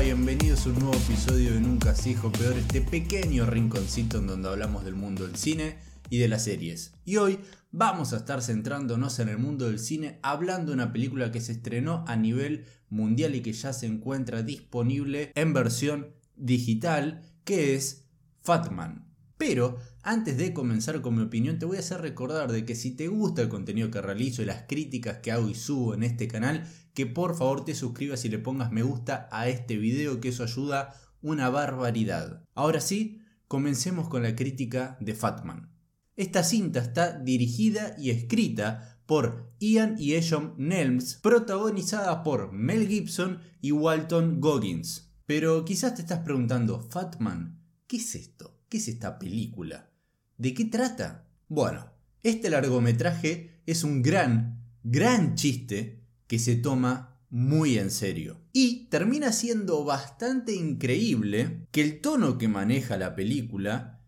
Bienvenidos a un nuevo episodio de Nunca se peor, este pequeño rinconcito en donde hablamos del mundo del cine y de las series. Y hoy vamos a estar centrándonos en el mundo del cine hablando de una película que se estrenó a nivel mundial y que ya se encuentra disponible en versión digital, que es Fatman. Pero antes de comenzar con mi opinión, te voy a hacer recordar de que si te gusta el contenido que realizo y las críticas que hago y subo en este canal, que por favor te suscribas y le pongas me gusta a este video, que eso ayuda una barbaridad. Ahora sí, comencemos con la crítica de Fatman. Esta cinta está dirigida y escrita por Ian y Eshon Nelms, protagonizada por Mel Gibson y Walton Goggins. Pero quizás te estás preguntando, Fatman, ¿qué es esto? ¿Qué es esta película? ¿De qué trata? Bueno, este largometraje es un gran, gran chiste que se toma muy en serio. Y termina siendo bastante increíble que el tono que maneja la película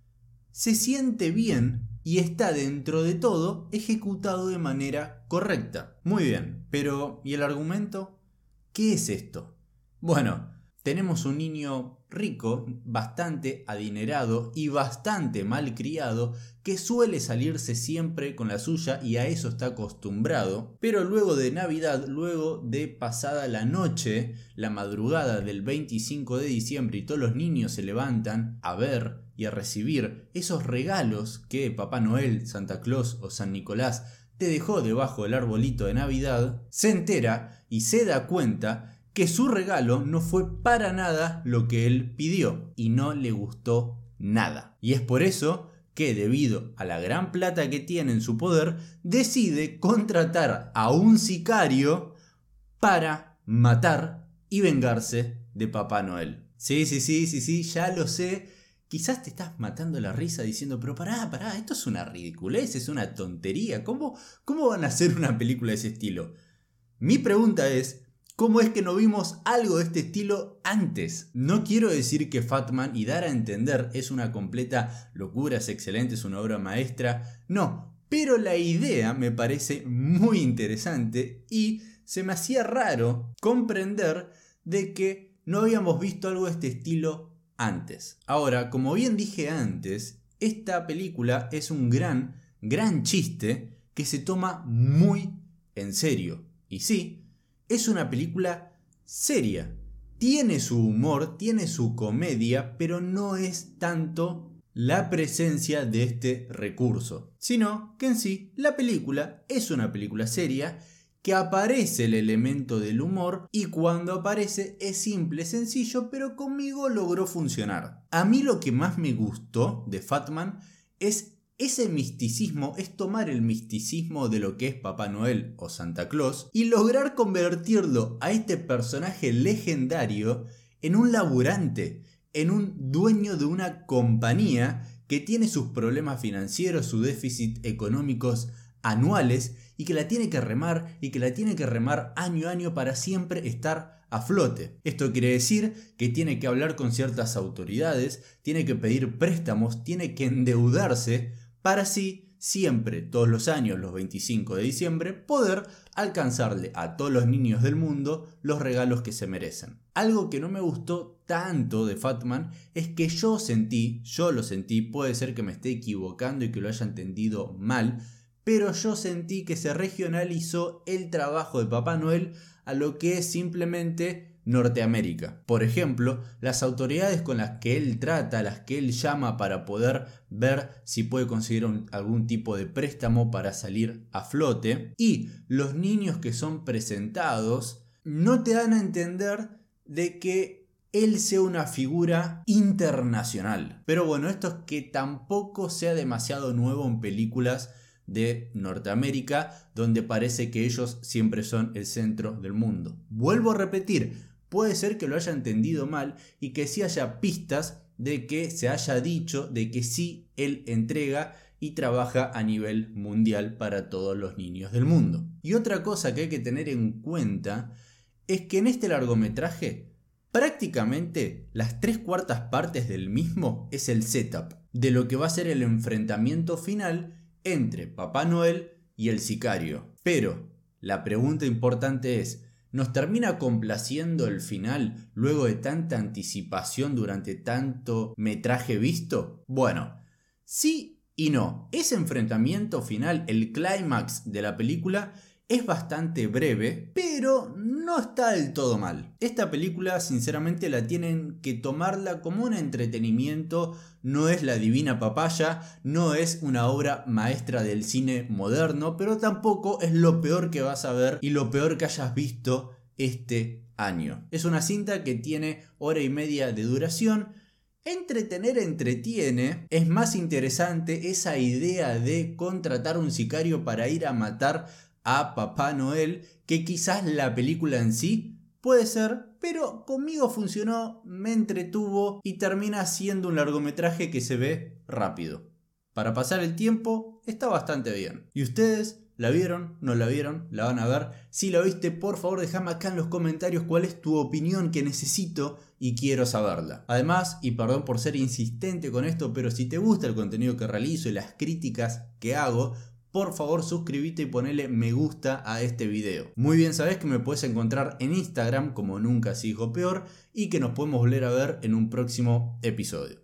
se siente bien y está dentro de todo ejecutado de manera correcta. Muy bien, pero ¿y el argumento? ¿Qué es esto? Bueno, tenemos un niño rico, bastante adinerado y bastante mal criado, que suele salirse siempre con la suya y a eso está acostumbrado, pero luego de Navidad, luego de pasada la noche, la madrugada del 25 de diciembre y todos los niños se levantan a ver y a recibir esos regalos que Papá Noel, Santa Claus o San Nicolás te dejó debajo del arbolito de Navidad, se entera y se da cuenta que su regalo no fue para nada lo que él pidió y no le gustó nada. Y es por eso que debido a la gran plata que tiene en su poder, decide contratar a un sicario para matar y vengarse de Papá Noel. Sí, sí, sí, sí, sí, ya lo sé. Quizás te estás matando la risa diciendo, pero pará, pará, esto es una ridiculez, es una tontería. ¿Cómo, cómo van a hacer una película de ese estilo? Mi pregunta es, ¿Cómo es que no vimos algo de este estilo antes? No quiero decir que Fatman y dar a entender es una completa locura, es excelente, es una obra maestra. No, pero la idea me parece muy interesante y se me hacía raro comprender de que no habíamos visto algo de este estilo antes. Ahora, como bien dije antes, esta película es un gran, gran chiste que se toma muy en serio. Y sí, es una película seria. Tiene su humor, tiene su comedia, pero no es tanto la presencia de este recurso, sino que en sí la película es una película seria que aparece el elemento del humor y cuando aparece es simple, sencillo, pero conmigo logró funcionar. A mí lo que más me gustó de Fatman es ese misticismo es tomar el misticismo de lo que es Papá Noel o Santa Claus y lograr convertirlo a este personaje legendario en un laburante, en un dueño de una compañía que tiene sus problemas financieros, sus déficits económicos anuales y que la tiene que remar y que la tiene que remar año a año para siempre estar a flote. Esto quiere decir que tiene que hablar con ciertas autoridades, tiene que pedir préstamos, tiene que endeudarse para así siempre, todos los años, los 25 de diciembre, poder alcanzarle a todos los niños del mundo los regalos que se merecen. Algo que no me gustó tanto de Fatman es que yo sentí, yo lo sentí, puede ser que me esté equivocando y que lo haya entendido mal, pero yo sentí que se regionalizó el trabajo de Papá Noel a lo que es simplemente Norteamérica. Por ejemplo, las autoridades con las que él trata, las que él llama para poder ver si puede conseguir algún tipo de préstamo para salir a flote, y los niños que son presentados no te dan a entender de que él sea una figura internacional. Pero bueno, esto es que tampoco sea demasiado nuevo en películas de Norteamérica, donde parece que ellos siempre son el centro del mundo. Vuelvo a repetir, Puede ser que lo haya entendido mal y que sí haya pistas de que se haya dicho de que sí él entrega y trabaja a nivel mundial para todos los niños del mundo. Y otra cosa que hay que tener en cuenta es que en este largometraje prácticamente las tres cuartas partes del mismo es el setup de lo que va a ser el enfrentamiento final entre Papá Noel y el sicario. Pero la pregunta importante es, ¿Nos termina complaciendo el final luego de tanta anticipación durante tanto metraje visto? Bueno, sí y no. Ese enfrentamiento final, el clímax de la película, es bastante breve, pero no está del todo mal. Esta película sinceramente la tienen que tomarla como un entretenimiento, no es la divina papaya, no es una obra maestra del cine moderno, pero tampoco es lo peor que vas a ver y lo peor que hayas visto este año. Es una cinta que tiene hora y media de duración, Entretener entretiene, es más interesante esa idea de contratar un sicario para ir a matar a Papá Noel que quizás la película en sí puede ser, pero conmigo funcionó, me entretuvo y termina siendo un largometraje que se ve rápido. Para pasar el tiempo está bastante bien. ¿Y ustedes? ¿La vieron? ¿No la vieron? ¿La van a ver? Si la viste, por favor déjame acá en los comentarios cuál es tu opinión que necesito y quiero saberla. Además, y perdón por ser insistente con esto, pero si te gusta el contenido que realizo y las críticas que hago, por favor suscríbete y ponele me gusta a este video. Muy bien sabes que me puedes encontrar en Instagram como nunca sigo peor y que nos podemos volver a ver en un próximo episodio.